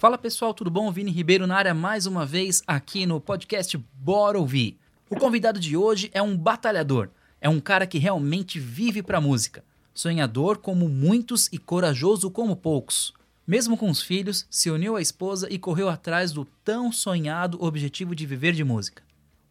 Fala pessoal, tudo bom? Vini Ribeiro na área mais uma vez aqui no podcast Bora Ouvir. O convidado de hoje é um batalhador, é um cara que realmente vive pra música. Sonhador como muitos e corajoso como poucos. Mesmo com os filhos, se uniu à esposa e correu atrás do tão sonhado objetivo de viver de música.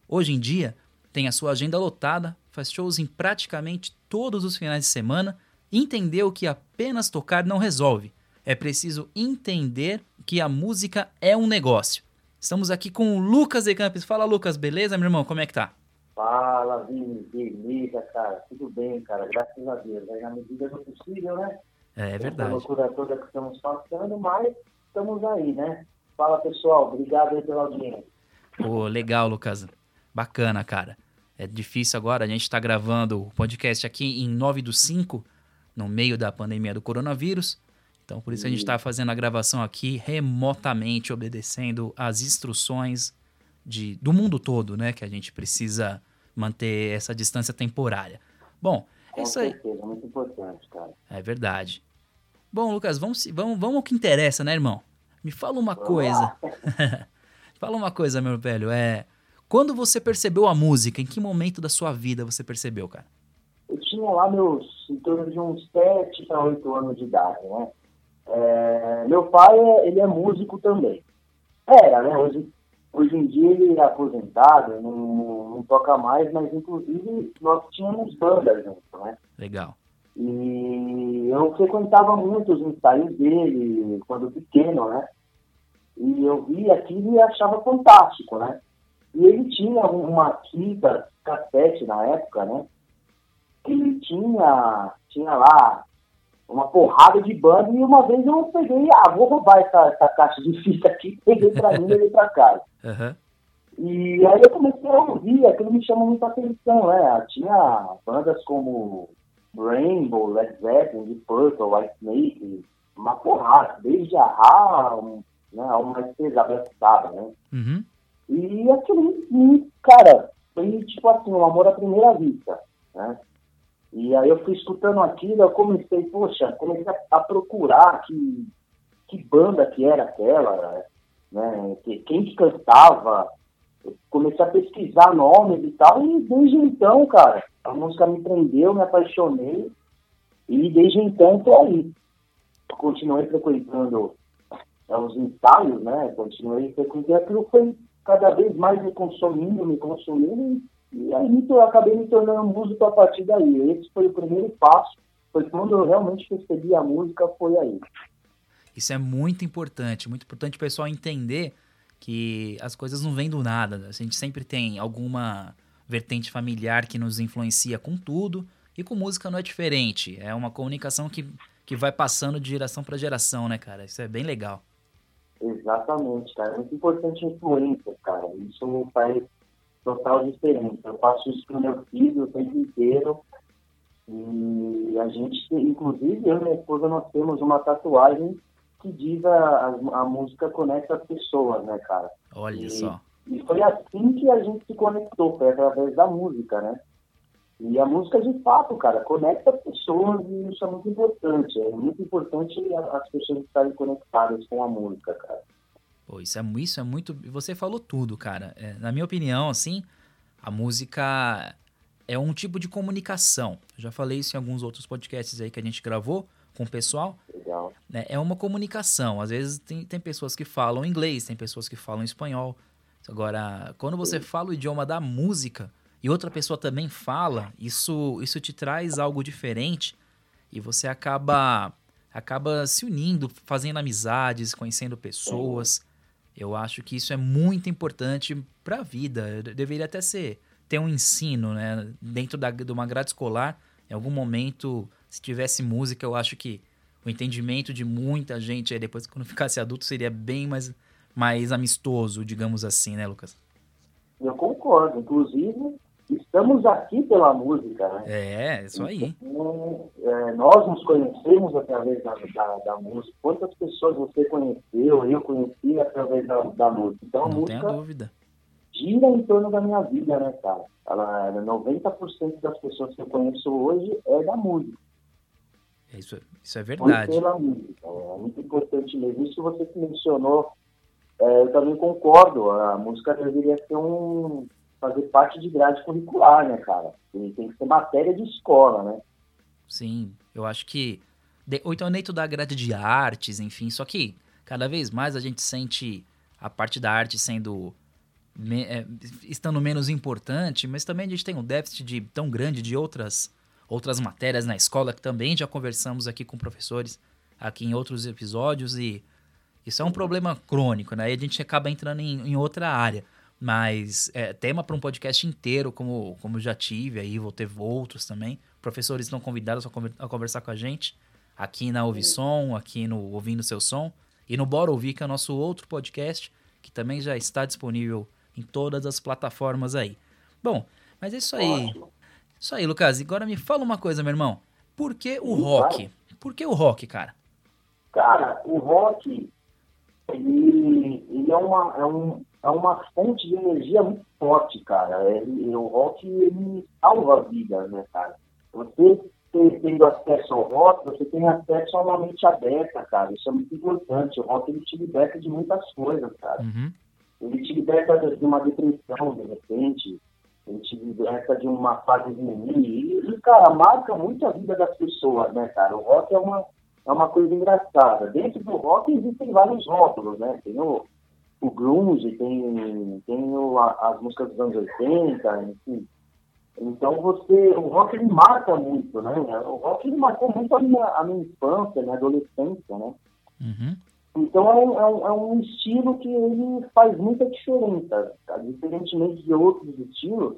Hoje em dia, tem a sua agenda lotada, faz shows em praticamente todos os finais de semana e entendeu que apenas tocar não resolve. É preciso entender que a música é um negócio. Estamos aqui com o Lucas de Campos. Fala, Lucas, beleza, meu irmão? Como é que tá? Fala, Vini, beleza, cara. Tudo bem, cara. Graças a Deus. Aí, na medida do possível, né? É, é verdade. Essa loucura toda que estamos passando, mas estamos aí, né? Fala, pessoal. Obrigado aí pela audiência. Pô, legal, Lucas. Bacana, cara. É difícil agora, a gente está gravando o podcast aqui em 9 do 5, no meio da pandemia do coronavírus. Então, por isso a gente está fazendo a gravação aqui remotamente, obedecendo às instruções de, do mundo todo, né? Que a gente precisa manter essa distância temporária. Bom, Com isso aí. certeza, muito importante, cara. É verdade. Bom, Lucas, vamos, vamos, vamos ao que interessa, né, irmão? Me fala uma Vamos coisa. fala uma coisa, meu velho. É, quando você percebeu a música, em que momento da sua vida você percebeu, cara? Eu tinha lá meus, em torno de uns 7 para 8 anos de idade, né? É, meu pai, é- ele é músico também. Era, né? Hoje, hoje em dia ele é aposentado, não, não toca mais, mas inclusive nós tínhamos bandas junto, né? Legal. E eu frequentava muito os ensaios dele quando pequeno, né? E eu via aquilo e achava fantástico, né? E ele tinha uma fita cassete na época, né? Ele tinha, tinha lá uma porrada de banda e uma vez eu peguei, ah, vou roubar essa, essa caixa de fita aqui, peguei pra mim e levei pra casa. Aham. E aí eu comecei a ouvir, aquilo me chamou muita atenção, né? Tinha bandas como Rainbow, Led Zeppelin, Deep Purple, White Snake, uma porrada, desde a Ra, um, né, ao mais pesado, Black Sabbath, né? Uhum. E aquilo, me- cara, foi tipo assim, um amor à primeira vista, né? E aí eu fui escutando aquilo, eu comecei, poxa, comecei a, a procurar que, que banda que era aquela, né? Que, quem que cantava, eu comecei a pesquisar nomes e tal, e desde então, cara, a música me prendeu, me apaixonei, e desde então tô aí. Continuei frequentando é, os ensaios, né? Continuei frequentando, aquilo foi cada vez mais me consumindo, me consumindo, e aí me, tor- acabei me tornando músico a partir daí. Esse foi o primeiro passo, foi quando eu realmente percebi a música, foi aí. Isso é muito importante, muito importante o pessoal entender que as coisas não vêm do nada. né? A gente sempre tem alguma vertente familiar que nos influencia com tudo, e com música não é diferente. É uma comunicação que, que vai passando de geração para geração, né, cara? Isso é bem legal. Exatamente, cara. É muito importante a influência, cara. Isso faz total diferença. Eu faço isso com meu filho o tempo inteiro. E a gente, inclusive, eu e minha esposa, nós temos uma tatuagem que diz a, a, a música conecta as pessoas, né, cara? Olha E- só. E foi assim que a gente se conectou, foi através da música, né? E a música, de fato, cara, conecta as pessoas e isso é muito importante. É muito importante as pessoas estarem conectadas com a música, cara. Pô, isso é, isso é muito. Você falou tudo, cara. É, na minha opinião, assim, a música é um tipo de comunicação. Eu já falei isso em alguns outros podcasts aí que a gente gravou com o pessoal. Legal. né? É uma comunicação. Às vezes tem, tem pessoas que falam inglês, tem pessoas que falam espanhol. Agora, quando você fala o idioma da música e outra pessoa também fala, isso, isso te traz algo diferente e você acaba acaba se unindo, fazendo amizades, conhecendo pessoas. Eu acho que isso é muito importante para a vida. De- Deveria até ser ter um ensino, né, dentro da, de uma grade escolar. Em algum momento, se tivesse música, eu acho que o entendimento de muita gente aí depois quando ficasse adulto seria bem mais mais amistoso, digamos assim, né, Lucas? Eu concordo. Inclusive, estamos aqui pela música, né? É, isso aí. Então, é, nós nos conhecemos através da, da, da música. Quantas pessoas você conheceu, eu conheci através da, da música. Então, a Não tenha música dúvida. gira em torno da minha vida, né, cara? Ela, 90% das pessoas que eu conheço hoje é da música. Isso, isso é verdade. Pela música, é muito importante mesmo. Isso você mencionou, é, eu também concordo. A música deveria ser um fazer parte de grade curricular, né, cara? Tem que ser matéria de escola, né? Sim, eu acho que ou então dentro da grade de artes, enfim. Só que cada vez mais a gente sente a parte da arte sendo é, estando menos importante, mas também a gente tem um déficit de, tão grande de outras outras matérias na escola que também já conversamos aqui com professores aqui em outros episódios e isso é um problema crônico, né? E a gente acaba entrando em, em outra área. Mas é tema para um podcast inteiro, como, como já tive aí, vou ter outros também. Professores estão convidados a, conversar com a gente aqui na Ouvisom, aqui no Ouvindo Seu Som e no Bora Ouvir, que é o nosso outro podcast, que também já está disponível em todas as plataformas aí. Bom, mas é isso aí. Isso aí, Lucas. Agora me fala uma coisa, meu irmão. Por que o rock? Por que o rock, cara? Cara, o rock, ele, ele é, uma, é, um, é uma fonte de energia muito forte, cara. Ele, o rock, ele salva vidas, né, cara? Você tendo acesso ao rock, você tem acesso a uma mente aberta, cara. Isso é muito importante. O rock ele te liberta de muitas coisas, cara. Uhum. Ele te liberta de uma depressão, de repente. Ele te liberta de uma fase ruim. E, cara, marca muito a vida das pessoas, né, cara? O rock é uma, é uma coisa engraçada. Dentro do rock existem vários rótulos, né? Tem o, o grunge, tem, tem o, as músicas dos anos 80, enfim então você, o rock ele marca muito, né? O rock ele marcou muito a minha, a minha infância, minha adolescência, né? Uhum. Então é um, é, um, é um, estilo que ele faz muita diferença, tá? diferentemente de outros estilos.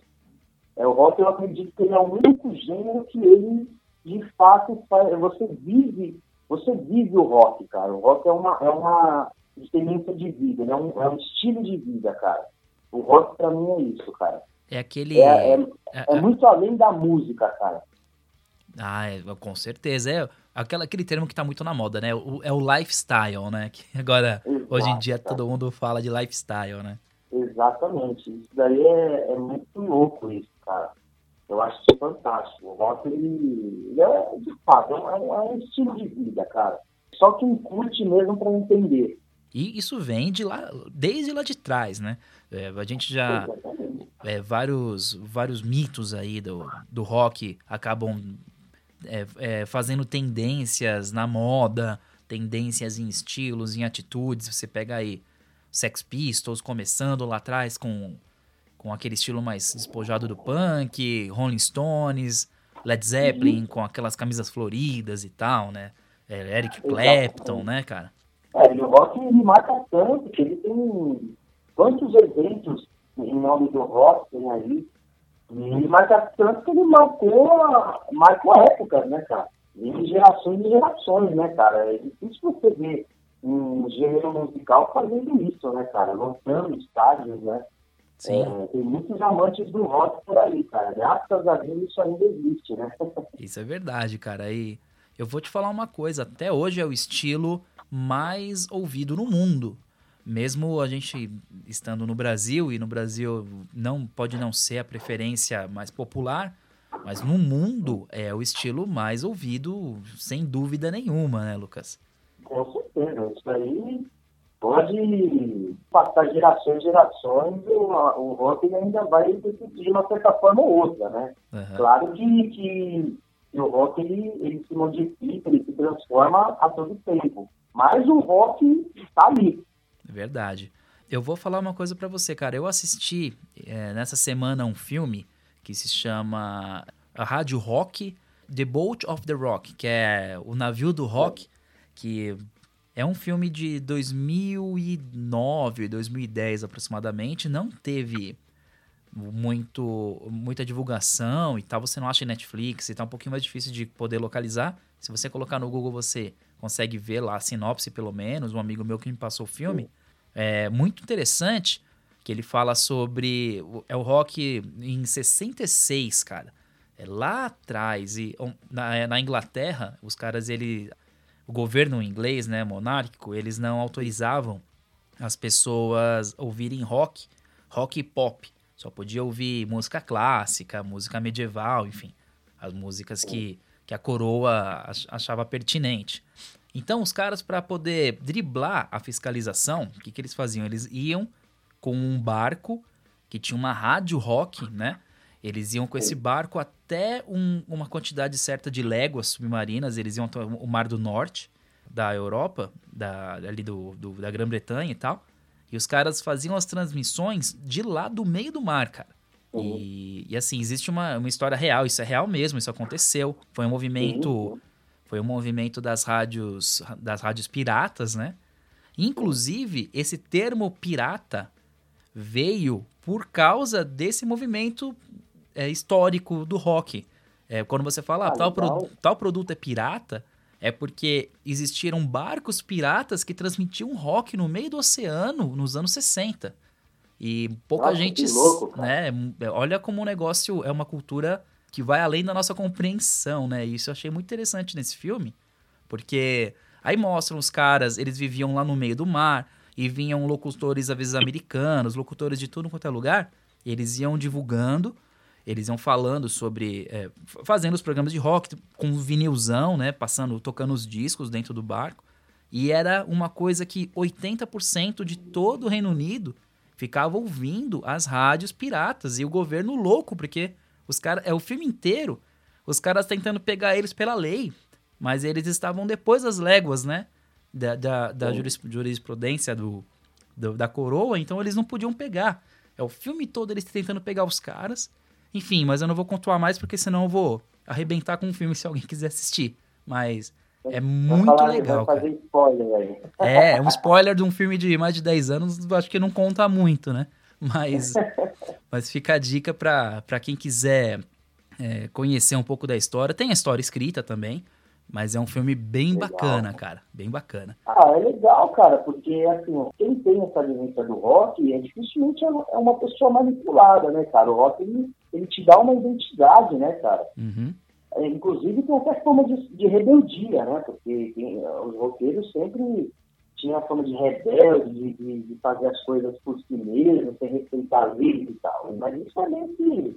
É, o rock eu acredito que ele é o único gênero que ele de fato faz, você vive, você vive o rock, cara. O rock é uma, é uma experiência de vida, né? é, um, é um estilo de vida, cara. O rock para mim é isso, cara. É aquele. É, é, é, é, muito além da música, cara. Ah, é, com certeza. É aquela, aquele termo que tá muito na moda, né? O, é o lifestyle, né? Que agora, Exato, hoje em dia, todo mundo fala de lifestyle, né? Exatamente. Isso daí é, é muito louco, isso, cara. Eu acho isso fantástico. O rock, ele, ele é, de fato, é um, é um estilo de vida, cara. Só quem curte mesmo para entender. E isso vem de lá, desde lá de trás, né? É, a gente já. É, vários, vários mitos aí do, do rock acabam é, é, fazendo tendências na moda, tendências em estilos, em atitudes. Você pega aí Sex Pistols começando lá atrás com, com aquele estilo mais despojado do punk, Rolling Stones, Led Zeppelin com aquelas camisas floridas e tal, né? É, Eric Clapton, né, cara? É, o rock ele marca tanto que ele tem quantos eventos em nome do rock tem aí. E ele marca tanto que ele marcou, marcou épocas, né, cara? E gerações e gerações, né, cara? É difícil você ver um gênero musical fazendo isso, né, cara? Lançando estádios, né? Sim. É, tem muitos amantes do rock por aí, cara. Graças a Deus isso ainda existe, né? Isso é verdade, cara. E eu vou te falar uma coisa. Até hoje é o estilo mais ouvido no mundo mesmo a gente estando no Brasil, e no Brasil não pode não ser a preferência mais popular, mas no mundo é o estilo mais ouvido, sem dúvida nenhuma, né, Lucas? Com certeza. Isso aí pode passar gerações e gerações, o, o rock ainda vai decidir de uma certa forma ou outra, né? Uhum. Claro que, que o rock ele, ele se modifica, ele se transforma a todo tempo. Mas o rock está ali. Verdade. Eu vou falar uma coisa para você, cara. Eu assisti é, nessa semana um filme que se chama Rádio Rock, The Boat of the Rock, que é o navio do rock, que é um filme de 2009, 2010 aproximadamente. Não teve muito muita divulgação e tal. Você não acha em Netflix e tá um pouquinho mais difícil de poder localizar. Se você colocar no Google, você consegue ver lá a sinopse, pelo menos. Um amigo meu que me passou o filme é muito interessante que ele fala sobre é o rock em 66, cara. É lá atrás e na, é, na Inglaterra, os caras ele o governo inglês, né, monárquico, eles não autorizavam as pessoas ouvirem rock, rock e pop. Só podia ouvir música clássica, música medieval, enfim, as músicas que, que a coroa achava pertinente. Então, os caras, para poder driblar a fiscalização, o que, que eles faziam? Eles iam com um barco que tinha uma rádio rock, né? Eles iam com esse barco até um, uma quantidade certa de léguas submarinas, eles iam até o Mar do Norte da Europa, da, ali do, do da Grã-Bretanha e tal. E os caras faziam as transmissões de lá do meio do mar, cara. Uhum. E, e, assim, existe uma, uma história real, isso é real mesmo, isso aconteceu. Foi um movimento. Uhum. Foi um movimento das rádios, das rádios piratas, né? Inclusive, esse termo pirata veio por causa desse movimento é, histórico do rock. É, quando você fala, ah, tal, pro, tal produto é pirata, é porque existiram barcos piratas que transmitiam rock no meio do oceano nos anos 60. E pouca Nossa, gente, louco, né, é, olha como o negócio é uma cultura que vai além da nossa compreensão, né? Isso eu achei muito interessante nesse filme, porque aí mostram os caras, eles viviam lá no meio do mar e vinham locutores às vezes americanos, locutores de tudo quanto é lugar, eles iam divulgando eles iam falando sobre. É, fazendo os programas de rock com vinilzão, né? Passando, tocando os discos dentro do barco. E era uma coisa que 80% de todo o Reino Unido ficava ouvindo as rádios piratas. E o governo louco, porque os caras. É o filme inteiro. Os caras tentando pegar eles pela lei. Mas eles estavam depois das léguas, né? Da, da, da jurisprudência do, do, da coroa, então eles não podiam pegar. É o filme todo eles tentando pegar os caras. Enfim, mas eu não vou contuar mais porque senão eu vou arrebentar com o filme se alguém quiser assistir. Mas é muito legal. Fazer spoiler aí. É, um spoiler de um filme de mais de 10 anos, acho que não conta muito, né? Mas, mas fica a dica para quem quiser é, conhecer um pouco da história. Tem a história escrita também, mas é um filme bem legal. bacana, cara. Bem bacana. Ah, é legal, cara, porque assim, quem tem essa vivência do rock é dificilmente é uma pessoa manipulada, né, cara? O rock ele, ele te dá uma identidade, né, cara? Uhum. É, inclusive tem até forma de, de rebeldia, né? Porque tem, os roqueiros sempre tinham a forma de rebelde, de, de, fazer as coisas por si mesmo, sem respeitar a lei e tal. Mas isso é meio que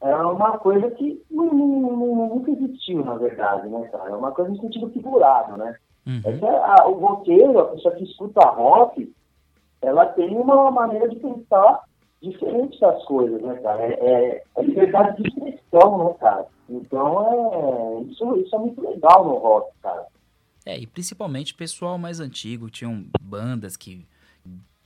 é uma coisa que não, não, nunca existiu, na verdade, né, cara? É uma coisa no sentido figurado, né? Uhum. É a, o roqueiro, a pessoa que escuta rock, ela tem uma maneira de pensar diferente das coisas, né, cara? É, é, é liberdade de expressão, né, cara? Então, é, isso, isso é muito legal no rock, cara. É, e principalmente pessoal mais antigo, tinham bandas que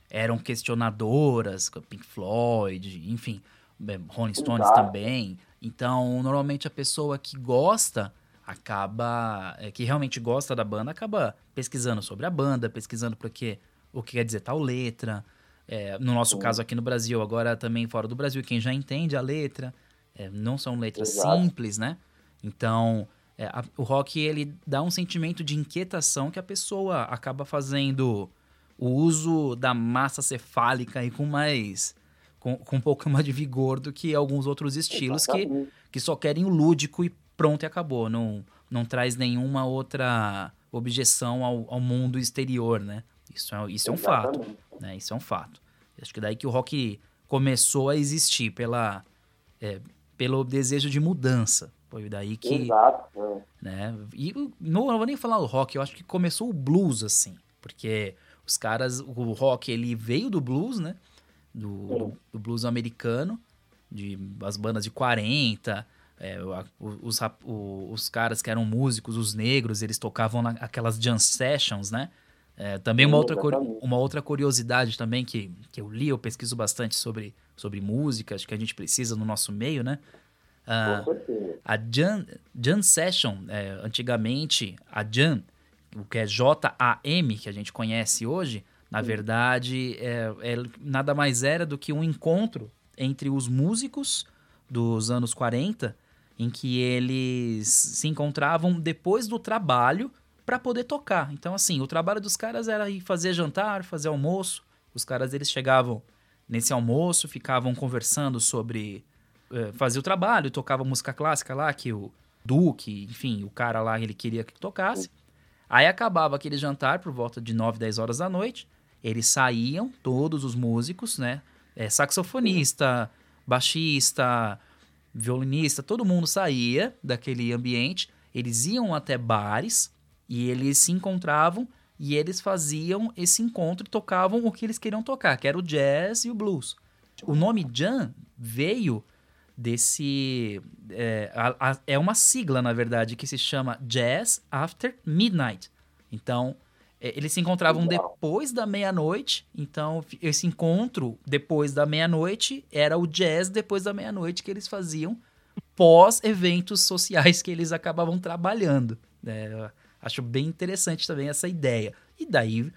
eram questionadoras, Pink Floyd, enfim, é, Rolling Stones Exato. também. Então, normalmente a pessoa que gosta acaba, é, que realmente gosta da banda, acaba pesquisando sobre a banda, pesquisando porque o que quer dizer tal letra. É, no nosso Sim. caso aqui no Brasil, agora também fora do Brasil, quem já entende a letra, é, não são letras Exato. simples, né? Então, é, a, o rock ele dá um sentimento de inquietação que a pessoa acaba fazendo o uso da massa cefálica e com mais com, com um pouco mais de vigor do que alguns outros estilos que, que só querem o lúdico e pronto e acabou. Não, não traz nenhuma outra objeção ao, ao mundo exterior, né? Isso é, isso é um fato. Né? Isso é um fato. Acho que daí que o rock começou a existir pela, é, pelo desejo de mudança. Foi daí que. Exato. É. Né? E não, não vou nem falar o rock, eu acho que começou o blues, assim. Porque os caras, o rock, ele veio do blues, né? do, do, do, blues americano, de as bandas de 40, é, os, os caras que eram músicos, os negros, eles tocavam naquelas jam sessions, né? É, também uma outra, uma outra curiosidade também que, que eu li, eu pesquiso bastante sobre, sobre música, acho que a gente precisa no nosso meio, né? Uh, a Jam, jam Session, é, antigamente, a Jam, o que é J-A-M, que a gente conhece hoje, na verdade, é, é, nada mais era do que um encontro entre os músicos dos anos 40, em que eles se encontravam depois do trabalho para poder tocar. Então, assim, o trabalho dos caras era ir fazer jantar, fazer almoço. Os caras eles chegavam nesse almoço, ficavam conversando sobre é, fazer o trabalho, tocava música clássica lá que o Duque, enfim, o cara lá ele queria que tocasse. Aí acabava aquele jantar por volta de 9, 10 horas da noite eles saíam, todos os músicos, né? É, saxofonista, baixista, violinista, todo mundo saía daquele ambiente, eles iam até bares e eles se encontravam e eles faziam esse encontro e tocavam o que eles queriam tocar, que era o jazz e o blues. O nome jam veio desse. É, a, a, é uma sigla, na verdade, que se chama Jazz After Midnight. Então, é, eles se encontravam depois da meia-noite. Então, esse encontro depois da meia-noite era o jazz depois da meia-noite que eles faziam pós eventos sociais que eles acabavam trabalhando. É, acho bem interessante também essa ideia. E daí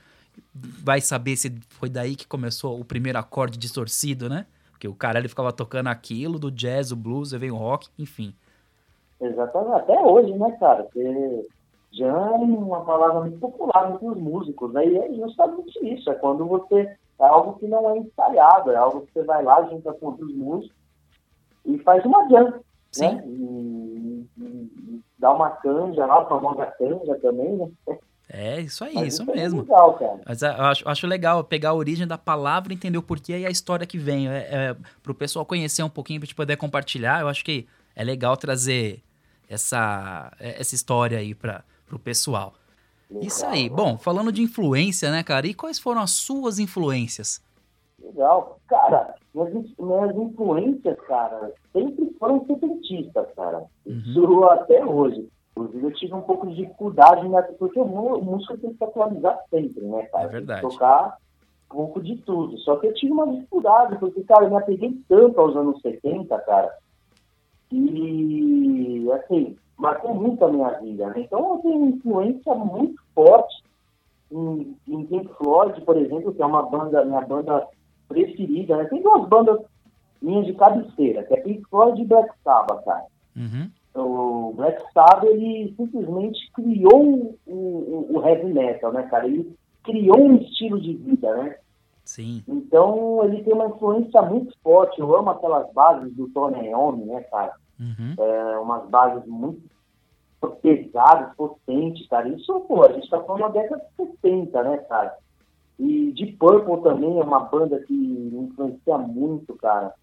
vai saber se foi daí que começou o primeiro acorde distorcido, né? Porque o cara ele ficava tocando aquilo do jazz, o blues, aí vem o rock, enfim. Exatamente, até hoje, né, cara? Porque já é uma palavra muito popular entre os músicos, né? E é justamente isso, é quando você. É algo que não é ensaiado, é algo que você vai lá, junta com outros músicos e faz uma jam, né? Sim. né? E, dá uma canja lá, a famosa canja também, né? É, isso aí, Mas isso, isso é mesmo. Legal, cara. Mas eu acho, acho legal pegar a origem da palavra, entender o porquê e a história que vem. É, é, pro pessoal conhecer um pouquinho, pra gente poder compartilhar, eu acho que é legal trazer essa, é, essa história aí pra, pro pessoal. Legal, isso aí. Né? Bom, falando de influência, né, cara? E quais foram as suas influências? Legal. Cara, minhas, minhas influências, cara, sempre foram setentistas, cara. Uhum. Isso até hoje. Inclusive, eu tive um pouco de dificuldade, né? Porque o músico tem que se atualizar sempre, né, cara? É verdade. tocar um pouco de tudo. Só que eu tive uma dificuldade, porque, cara, eu me apeguei tanto aos anos 70, cara, e, assim, marcou muito a minha vida, né? Então, eu tenho influência muito forte em, em Pink Floyd, por exemplo, que é uma banda, minha banda preferida, né? Tem duas bandas minhas de cabeceira, que é Pink Floyd e Black Sabbath, cara. Uhum o Black Sabbath ele simplesmente criou o, o, o, heavy metal, né, cara? Ele criou um estilo de vida, né? Sim. Então ele tem uma influência muito forte. Eu amo aquelas bases do Tony Iommi, né, cara? Uhum. É, umas bases muito pesadas, potentes, cara. Isso, pô, a gente tá falando da década de 70, né, cara? E de Purple também é uma banda que me influencia muito, cara.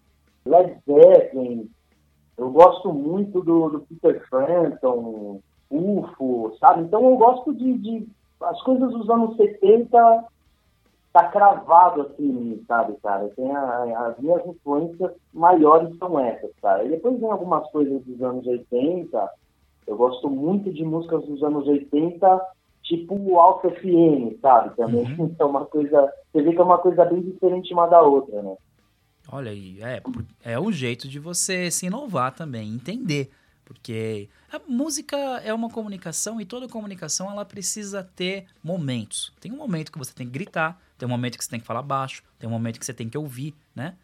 Led Zeppelin, eu gosto muito do, do Peter Frampton, UFO, sabe? Então eu gosto de, de, As coisas dos anos 70 tá cravado assim, sabe, cara? Tem a, as minhas influências maiores são essas, cara. E depois vem algumas coisas dos anos 80. Eu gosto muito de músicas dos anos 80, tipo o Alpha FM, sabe? Também uhum. é uma coisa. Você vê que é uma coisa bem diferente uma da outra, né? Olha aí, é, é um jeito de você se inovar também, entender. Porque a música é uma comunicação e toda comunicação ela precisa ter momentos. Tem um momento que você tem que gritar, tem um momento que você tem que falar baixo, tem um momento que você tem que ouvir, né?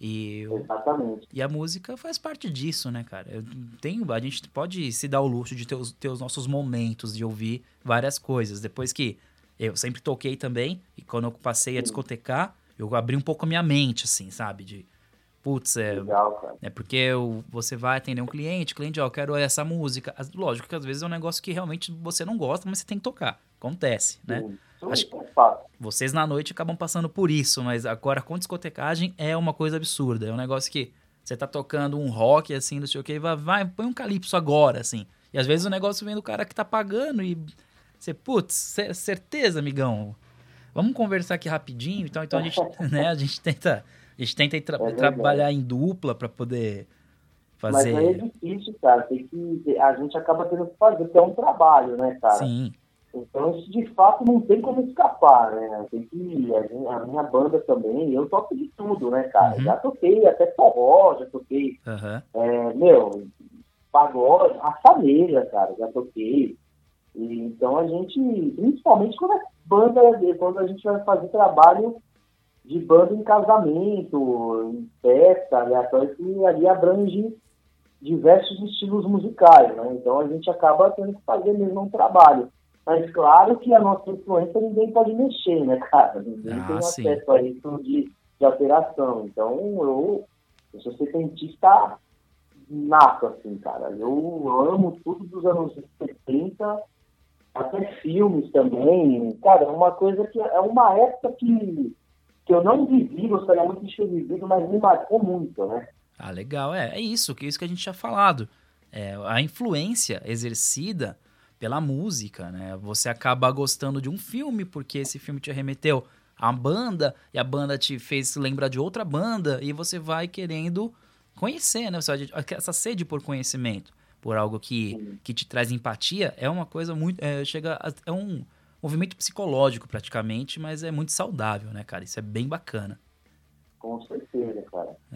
E, Exatamente. E a música faz parte disso, né, cara? Eu tenho, a gente pode se dar o luxo de ter os, ter os nossos momentos de ouvir várias coisas. Depois que eu sempre toquei também, e quando eu passei a discotecar, eu abri um pouco a minha mente, assim, sabe? De, putz, é, Legal, é porque eu, você vai atender um cliente, o cliente, ó, eu quero essa música. Lógico que às vezes é um negócio que realmente você não gosta, mas você tem que tocar. Acontece, né? Acho que vocês na noite acabam passando por isso, mas agora com discotecagem é uma coisa absurda. É um negócio que você tá tocando um rock, assim, não sei o que, vai, vai, põe um calypso agora, assim. E às vezes o negócio vem do cara que tá pagando e você, putz, certeza, amigão, Vamos conversar aqui rapidinho. Então, então a gente, né, a gente tenta, a gente tenta tra é trabalhar em dupla para poder fazer. Mas é difícil, cara. Tem que, a gente acaba tendo que fazer, porque é um trabalho, né, cara? Sim. Então, isso de fato não tem como escapar, né? Tem que. A, a minha banda também, eu toco de tudo, né, cara? Uhum. Já toquei até forró, já toquei. Uhum. É, meu, pagode, a família, cara, já toquei. E, então a gente, principalmente quando é banda, quando a gente vai fazer trabalho de banda em casamento, em festa, aleatório, que ali abrange diversos estilos musicais, né? Então a gente acaba tendo que fazer mesmo um trabalho. Mas claro que a nossa influência ninguém pode mexer, né, cara? Ninguém ah, tem sim. acesso a isso de, de alteração. Então eu, eu sou setentista nato, assim, cara. Eu amo tudo dos anos 70 até filmes também. Cara, é uma coisa que é uma época que, que eu não vivi, gostaria muito de ter vivido, mas me marcou muito, né? Ah, legal. É, é isso, que é isso que a gente tinha falado. É, a influência exercida pela música, né? Você acaba gostando de um filme porque esse filme te remeteu a banda e a banda te fez lembrar de outra banda e você vai querendo conhecer, né? Essa sede por conhecimento, por algo que, que te traz empatia, é uma coisa muito. É, chega a, é um movimento psicológico praticamente, mas é muito saudável, né, cara? Isso é bem bacana. Com certeza,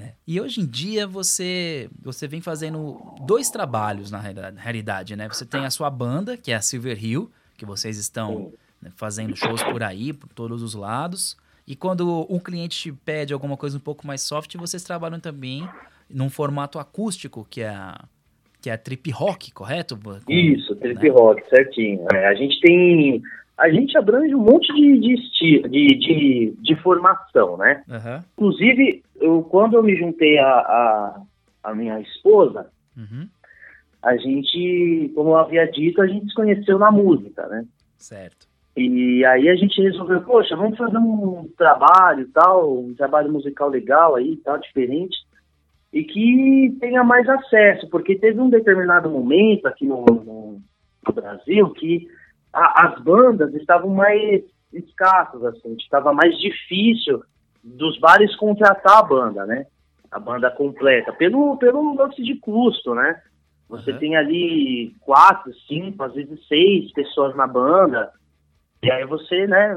cara. É. E hoje em dia você você vem fazendo dois trabalhos na realidade, né? Você tem a sua banda, que é a Silver Hill, que vocês estão né, fazendo shows por aí, por todos os lados. E quando um cliente te pede alguma coisa um pouco mais soft, vocês trabalham também num formato acústico, que é a, que é a trip rock, correto? Com, Isso, trip né? rock, certinho. É, a gente tem. A gente abrange um monte de, de, de, de, de formação, né? Uhum. Inclusive, eu, quando eu me juntei a, a, a minha esposa, uhum. a gente, como eu havia dito, a gente se conheceu na música, né? Certo. E aí a gente resolveu, poxa, vamos fazer um trabalho tal, um trabalho musical legal aí, tal, diferente, e que tenha mais acesso, porque teve um determinado momento aqui no, no, no Brasil que a, as bandas estavam mais escassas, assim, estava mais difícil dos bares contratar a banda, né? A banda completa, pelo, pelo lance de custo, né? Você uhum. tem ali quatro, cinco, às vezes seis pessoas na banda, e aí você, né,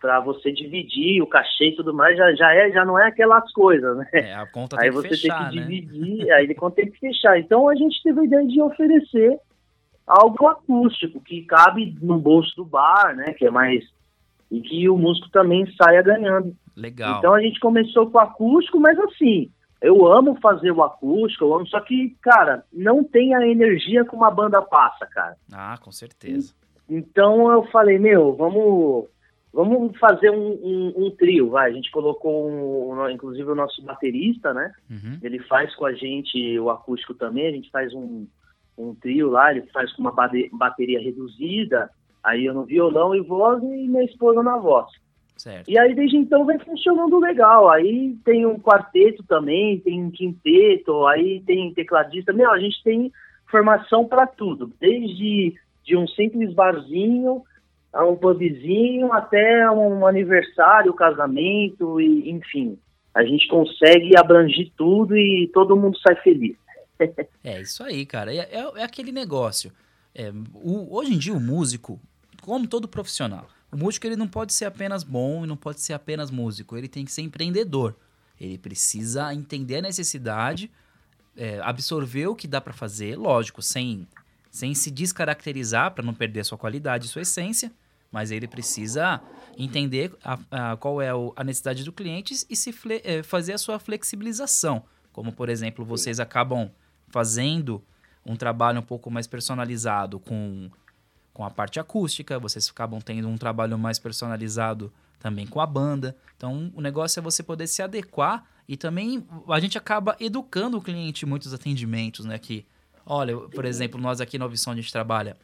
para você dividir o cachê e tudo mais, já, já, é, já não é aquelas coisas, né? É, a conta tem aí que você fechar, tem que né? dividir, aí a conta tem que fechar. Então a gente teve a ideia de oferecer algo acústico, que cabe no bolso do bar, né, que é mais... e que o músico também saia ganhando. Legal. Então a gente começou com o acústico, mas assim, eu amo fazer o acústico, eu amo, só que, cara, não tem a energia que uma banda passa, cara. Ah, com certeza. Então eu falei, meu, vamos, vamos fazer um, um, um trio, vai. A gente colocou, um, inclusive, o nosso baterista, né? Uhum. Ele faz com a gente o acústico também, a gente faz um, um trio lá, ele faz com uma bateria reduzida, aí eu no violão e voz e minha esposa na voz. Certo. E aí desde então vem funcionando legal. Aí tem um quarteto também, tem um quinteto, aí tem tecladista. Meu, a gente tem formação para tudo, desde de um simples barzinho a um pubzinho até um aniversário, casamento e enfim, a gente consegue abranger tudo e todo mundo sai feliz. é isso aí, cara. É, é, é aquele negócio. É, o, hoje em dia o músico, como todo profissional, o músico ele não pode ser apenas bom e não pode ser apenas músico. Ele tem que ser empreendedor. Ele precisa entender a necessidade, é, absorver o que dá para fazer, lógico, sem sem se descaracterizar para não perder sua qualidade sua essência, mas ele precisa entender a, a, qual é a necessidade do cliente e se fle, é, fazer a sua flexibilização. Como, por exemplo, vocês acabam fazendo um trabalho um pouco mais personalizado com, com a parte acústica, vocês acabam tendo um trabalho mais personalizado também com a banda. Então, o negócio é você poder se adequar e também a gente acaba educando o cliente em muitos atendimentos, né? Que Olha, por exemplo, nós aqui na Obson a gente trabalha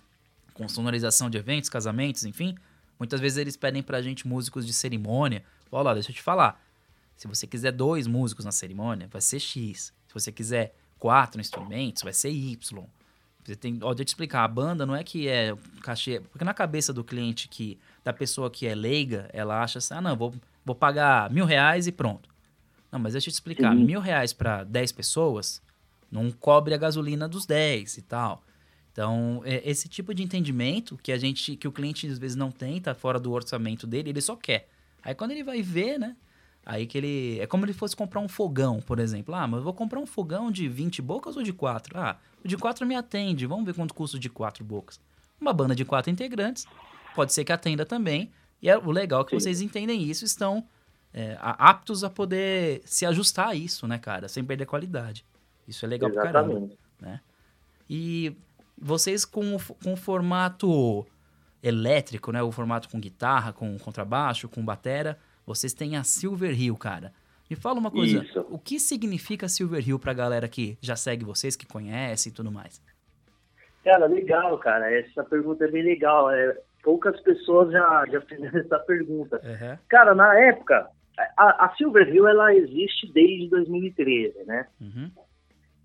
com sonorização de eventos, casamentos, enfim. Muitas vezes eles pedem pra gente músicos de cerimônia. Olha, deixa eu te falar. Se você quiser dois músicos na cerimônia, vai ser X. Se você quiser quatro instrumentos, vai ser Y. Você tem, ó, deixa eu te explicar, a banda não é que é cachê, porque na cabeça do cliente que, da pessoa que é leiga, ela acha assim, ah não, vou, vou pagar mil reais e pronto. Não, mas deixa eu te explicar, Sim. mil reais para dez pessoas, não cobre a gasolina dos 10 e tal. Então, é esse tipo de entendimento que a gente, que o cliente às vezes não tem, tá fora do orçamento dele, ele só quer. Aí quando ele vai ver, né? Aí que ele. É como ele fosse comprar um fogão, por exemplo. Ah, mas eu vou comprar um fogão de 20 bocas ou de 4? Ah, o de 4 me atende. Vamos ver quanto custa o de 4 bocas. Uma banda de 4 integrantes, pode ser que atenda também. E é, o legal é que Sim. vocês entendem isso estão é, aptos a poder se ajustar a isso, né, cara? Sem perder qualidade. Isso é legal Exatamente. pra caramba. Né? E vocês com, com o formato elétrico, né? O formato com guitarra, com contrabaixo, com batera, vocês têm a Silver Hill, cara. Me fala uma coisa, Isso. o que significa Silver Hill pra galera que já segue vocês, que conhece e tudo mais? Cara, legal, cara. Essa pergunta é bem legal. É, poucas pessoas já, já fizeram essa pergunta. Uhum. Cara, na época, a, a Silverville, ela existe desde 2013, né? Uhum.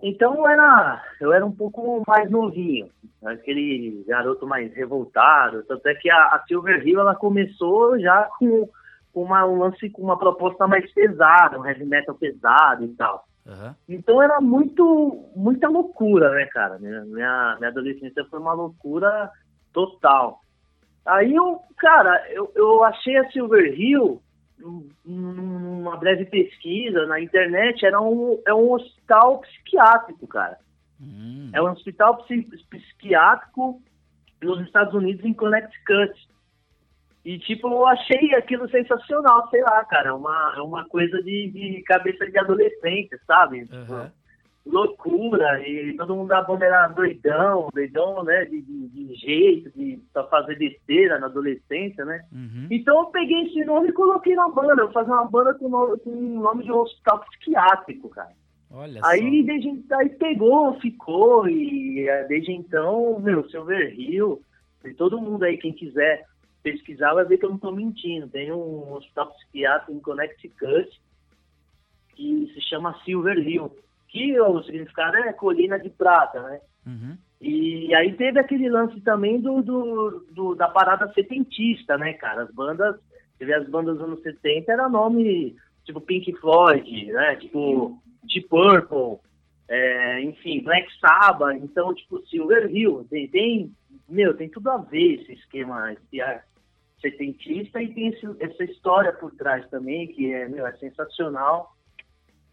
Então eu era, eu era um pouco mais novinho, aquele garoto mais revoltado. Tanto é que a, a Silverville ela começou já com uma, um lance com uma proposta mais pesada, um heavy metal pesado e tal. Uhum. Então era muito, muita loucura, né, cara? Minha, minha, minha adolescência foi uma loucura total. Aí eu, cara, eu, eu achei a Silver Hill, numa breve pesquisa na internet, era um, é um hospital psiquiátrico, cara. Hum. É um hospital psiquiátrico nos Estados Unidos, em Connecticut. E, tipo, eu achei aquilo sensacional, sei lá, cara. É uma, é uma coisa de, de cabeça de adolescente, sabe? Uhum. Loucura, e todo mundo da banda era doidão, doidão, né? De, de, de jeito, de pra fazer besteira na adolescência, né? Uhum. Então eu peguei esse nome e coloquei na banda. Eu fazer uma banda com o com nome de um hospital psiquiátrico, cara. Olha aí, só. Desde, aí pegou, ficou, e desde então, meu, Silver Hill, e todo mundo aí, quem quiser pesquisar vai ver que eu não estou mentindo. Tem um hospital psiquiátrico em Connecticut que se chama Silver Hill, que o significado é colina de prata, né? Uhum. E aí teve aquele lance também do, do, do, da parada setentista, né, cara? As bandas, teve as bandas dos anos 70, era nome tipo Pink Floyd, né? Tipo Deep Purple, é, enfim, Black Sabbath, então, tipo, Silver Hill, tem, tem, meu, tem tudo a ver esse esquema, esse setentista e tem esse, essa história por trás também, que é, meu, é sensacional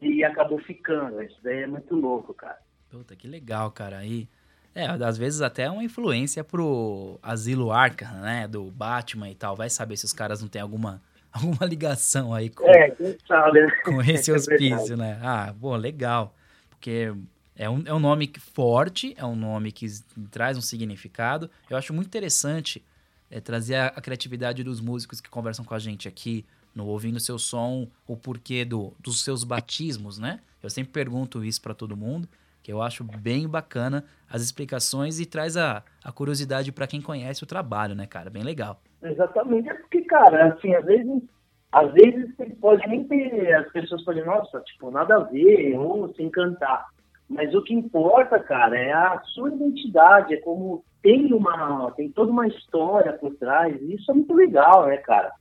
e acabou ficando. Isso daí é muito louco, cara. Puta, que legal, cara. E, é, às vezes até uma influência pro Asilo Arkham, né, do Batman e tal. Vai saber se os caras não têm alguma, alguma ligação aí com, é, sabe, né? com esse é hospício, é né? Ah, bom, legal. Porque é um, é um nome forte, é um nome que traz um significado. Eu acho muito interessante é trazer a, a, criatividade dos músicos que conversam com a gente aqui, no Ouvindo Seu Som, o porquê do, dos seus batismos, né? Eu sempre pergunto isso para todo mundo, que eu acho bem bacana as explicações e traz a, a curiosidade para quem conhece o trabalho, né, cara? Bem legal. Exatamente, é porque, cara, assim, às vezes, às vezes pode nem ter, as pessoas podem, nossa, tipo, nada a ver, ou se encantar. Mas o que importa, cara, é a sua identidade, é como tem uma tem toda uma história por trás, e isso é muito legal, né, cara?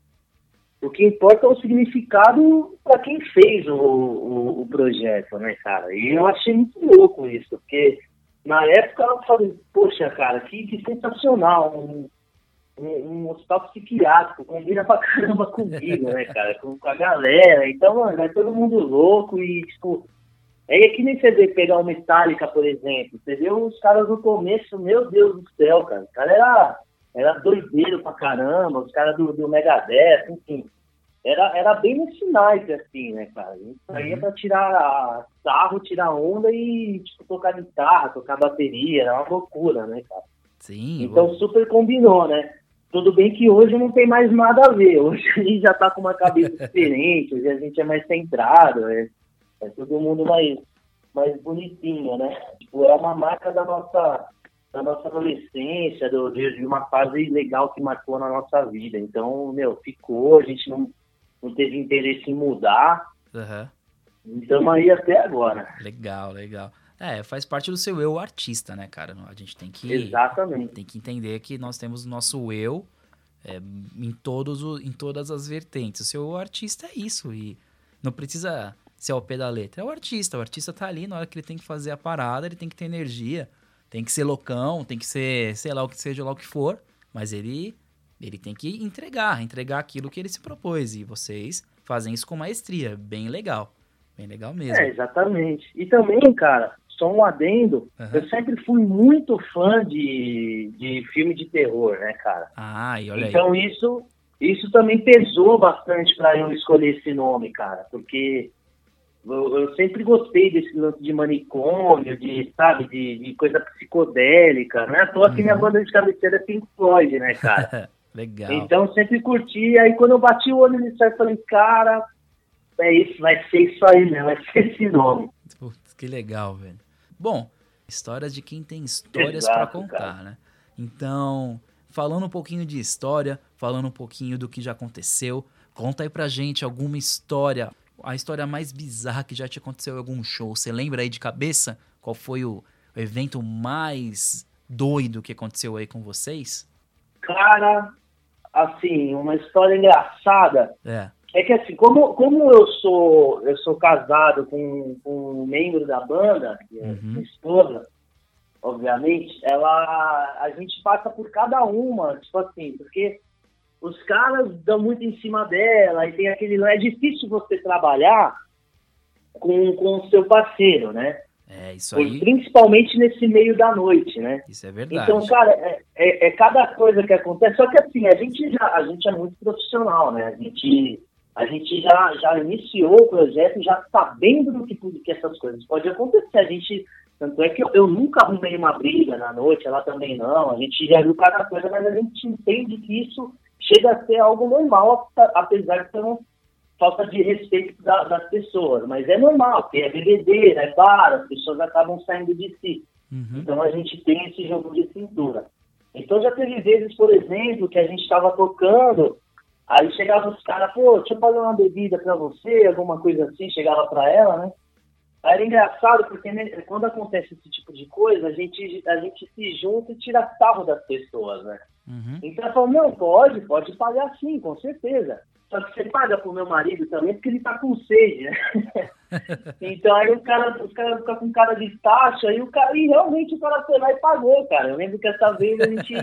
O que importa é o significado para quem fez o, o, o, projeto, né, cara? E eu achei muito louco isso, porque na época eu falei, poxa, cara, que, que sensacional, um, um, um hospital psiquiátrico, combina pra caramba comigo, né, cara, com, com a galera. Então, mano, vai todo mundo louco e, tipo, é que nem você vê pegar o Metallica, por exemplo. Você vê os caras no começo, meu Deus do céu, cara. O cara era, era doideiro pra caramba, os caras do, do Megadeth, enfim. Era, era bem nesse naipe, assim, né, cara? Isso aí é pra tirar sarro, tirar onda e, tipo, tocar guitarra, tocar bateria. Era uma loucura, né, cara? Sim. Então vou... super combinou, né? Tudo bem que hoje não tem mais nada a ver. Hoje a gente já tá com uma cabeça diferente, hoje a gente é mais centrado. É é todo mundo mais, mais bonitinho, né? Tipo, é uma marca da nossa, da nossa adolescência, do, de uma fase legal que marcou na nossa vida. Então, meu, ficou, a gente não, não teve interesse em mudar. Uhum. Estamos aí até agora. Legal, legal. É, faz parte do seu eu artista, né, cara? A gente tem que. Exatamente. Tem que entender que nós temos o nosso eu é, em, todos o, em todas as vertentes. O seu artista é isso. E não precisa ser ao pé da letra. É o artista. O artista tá ali na hora que ele tem que fazer a parada, ele tem que ter energia, tem que ser loucão, tem que ser, sei lá, o que seja lá o que for, mas ele ele tem que entregar, entregar aquilo que ele se propôs. E vocês fazem isso com maestria. Bem legal. Bem legal mesmo. É, exatamente. E também, cara, só um adendo, uhum. eu sempre fui muito fã de, de filme de terror, né, cara? Ah, e olha então, aí. Então isso, isso também pesou bastante para eu escolher esse nome, cara, porque eu, eu, sempre gostei desse lance de manicômio, de, sabe, de, de coisa psicodélica. Não é à toa que minha uhum. banda de cabeceira é Pink Floyd, né, cara? Legal. Então sempre curti. Aí quando eu bati o olho nisso, eu falei, cara, é isso, vai ser isso aí mesmo, vai ser esse nome. Putz, que legal, velho. Bom, histórias de quem tem histórias para contar, cara. né? Então, falando um pouquinho de história, falando um pouquinho do que já aconteceu, Conta aí pra gente alguma história, a história mais bizarra que já te aconteceu em algum show. Você lembra aí de cabeça qual foi o evento mais doido que aconteceu aí com vocês? Cara, assim, uma história engraçada. É. É que assim, como, como eu sou eu sou casado com, com um membro da banda, que é Uhum. minha esposa, obviamente, ela a gente passa por cada uma, tipo assim, porque os caras dão muito em cima dela e tem aquele. É difícil você trabalhar com, com o seu parceiro, né? É, isso aí, Principalmente nesse meio da noite, né? isso é verdade. Então, cara, é, é- é cada coisa que acontece. Só que assim, a gente já a gente é muito profissional, né? A gente, a gente já, já iniciou o projeto já sabendo do que, que essas coisas podem acontecer. A gente. Tanto é que eu, eu nunca arrumei uma briga na noite, ela também não. A gente já viu cada coisa, mas a gente entende que isso chega a ser algo normal, ap- apesar de ser uma falta de respeito da- das pessoas. Mas é normal, porque é bebedeira, é bar, as pessoas acabam saindo de si. Uhum. Então a gente tem esse jogo de cintura. Então já teve vezes, por exemplo, que a gente estava tocando, aí chegava os caras, pô, deixa eu fazer uma bebida pra você, alguma coisa assim, chegava pra ela, né? Aí era engraçado, porque né, quando acontece esse tipo de coisa, a gente, a gente se junta e tira sarro das pessoas, né? Uhum. Então ela falou, não, pode, pode pagar sim, com certeza. Só que você paga pro meu marido também porque ele tá com sede, né? então aí o cara, os caras ficam com cara de taxa e o cara, e realmente o cara foi lá e pagou, cara. Eu lembro que essa vez a gente,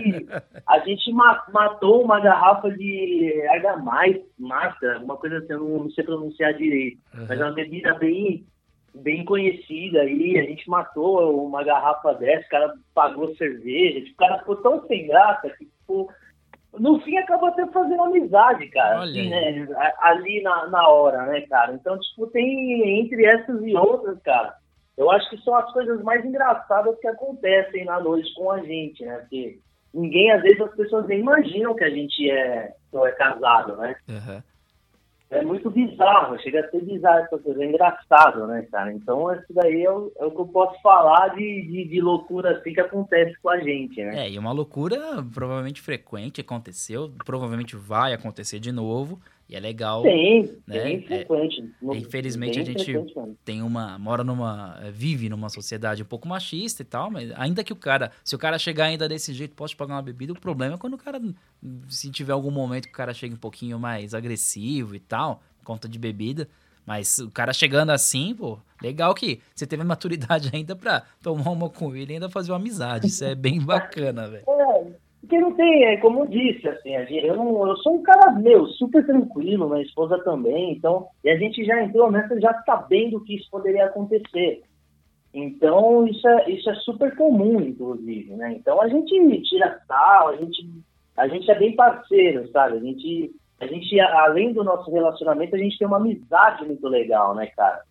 a gente ma- matou uma garrafa de Argamais, massa, uma coisa assim, eu não, não sei pronunciar direito. Mas é uma bebida bem, bem conhecida aí, a gente matou uma garrafa dessa, o cara pagou cerveja, tipo, o cara ficou tão sem graça que, tipo, no fim acabou até fazendo amizade, cara, assim, né, ali na, na hora, né, cara, então, tipo, tem entre essas e outras, cara, eu acho que são as coisas mais engraçadas que acontecem na noite com a gente, né, porque ninguém, às vezes, as pessoas nem imaginam que a gente é, é casado, né, Uhum. É muito bizarro, chega a ser bizarro essa coisa, é engraçado, né, cara? Então, isso daí é o, é o que eu posso falar de, de, de loucura assim que acontece com a gente, né? É, e uma loucura provavelmente frequente aconteceu, provavelmente vai acontecer de novo, e é legal. Tem, né? bem É, frequente. No- infelizmente, a gente-. Tem uma. mora numa. eh, vive numa sociedade um pouco machista e tal, mas ainda que o cara. Se o cara chegar ainda desse jeito, posso pagar uma bebida, o problema é quando o cara. Se tiver algum momento que o cara chega um pouquinho mais agressivo e tal, conta de bebida. Mas o cara chegando assim, pô, legal que você teve maturidade ainda pra tomar uma com ele e ainda fazer uma amizade. Isso é bem bacana, velho. É, porque não tem, é como eu disse, assim, eu, não, eu sou um cara, meu, super tranquilo, minha esposa também, então, e a gente já entrou nessa já sabendo que isso poderia acontecer. Então, isso é, isso é super comum, inclusive, né? Então, a gente tira sal, a gente, a gente é bem parceiro, sabe? A gente, a gente, além do nosso relacionamento, a gente tem uma amizade muito legal, né, cara?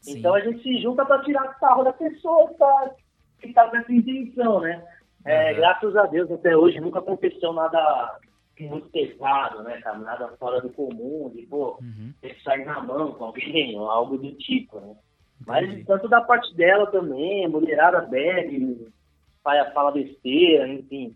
Sim. Então a gente se junta para tirar sarro da pessoa que tá, que tá com essa intenção, né? É, Uhum. Graças a Deus, até hoje nunca aconteceu nada muito pesado, né, cara? Nada fora do comum, de, pô, Uhum, ter que sair na mão com alguém, ou algo do tipo, né? Mas tanto da parte dela também, a mulherada bebe, fala, fala besteira, enfim.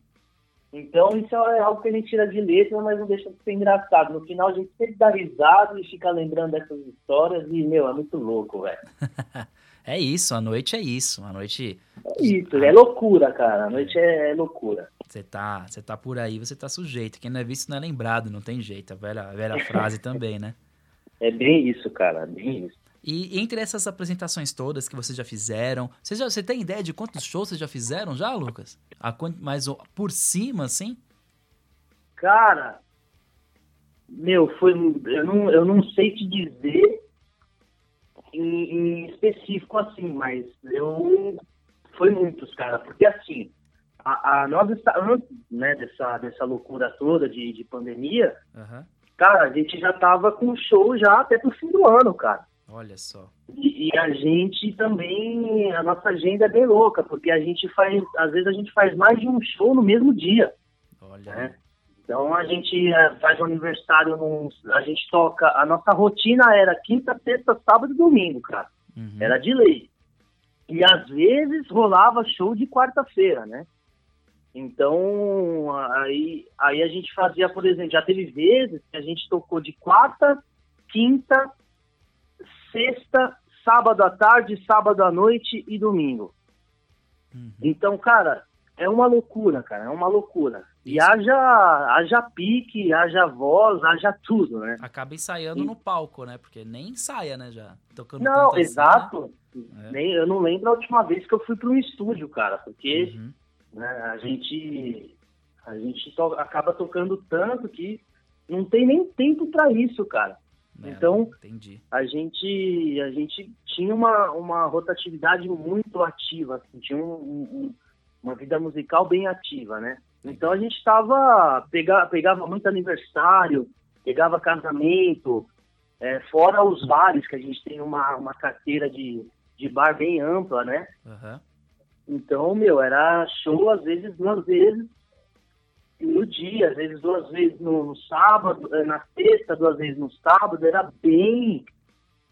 Então isso é algo que a gente tira de letra, mas não deixa de ser engraçado. No final a gente sempre dá risada e fica lembrando dessas histórias e, meu, é muito louco, velho. É isso, a noite é isso. A noite É isso, é loucura, cara. A noite é, é loucura. você tá, você tá por aí, você tá sujeito. Quem não é visto não é lembrado, não tem jeito. A velha, a velha frase também, né? É bem isso, cara, bem isso. E entre essas apresentações todas que vocês já fizeram, você, já, você tem ideia de quantos shows vocês já fizeram já, Lucas? A, o- por cima, assim? Cara, meu, foi. Eu não, eu não sei te dizer em, em específico assim, mas eu. Foi muitos, cara, porque assim, a, a nós está, antes né, dessa, dessa loucura toda de, de pandemia, Aham. cara, a gente já tava com show já até pro fim do ano, cara. Olha só. E, e a gente também, a nossa agenda é bem louca, porque a gente faz, às vezes a gente faz mais de um show no mesmo dia, Olha. né? Então a gente eh, faz um aniversário, num, a gente toca, a nossa rotina era quinta, sexta, sábado e domingo, cara. Uhum. Era de lei. E às vezes rolava show de quarta-feira, né? Então, aí, aí a gente fazia, por exemplo, já teve vezes que a gente tocou de quarta, quinta, sexta, sábado à tarde, sábado à noite e domingo. Uhum. Então, cara, é uma loucura, cara, é uma loucura. E haja, haja pique, haja voz, haja tudo, né? Acaba ensaiando e... no palco, né? Porque nem ensaia, né, já. Tocando não, exato. Assim, né? Nem, eu não lembro a última vez que eu fui para um estúdio, cara, porque uhum. né, a gente a gente to acaba tocando tanto que não tem nem tempo para isso, cara. É, então, entendi. a gente a gente tinha uma, uma rotatividade muito ativa, assim, tinha um, um, uma vida musical bem ativa, né? Então a gente estava pegava, pegava muito aniversário, pegava casamento, é, fora os bares que a gente tem uma, uma carteira de, de bar bem ampla, né? Uhum. Então, meu, era show às vezes duas vezes no dia, às vezes duas vezes no, no sábado, eh, na sexta, duas vezes no sábado, era bem,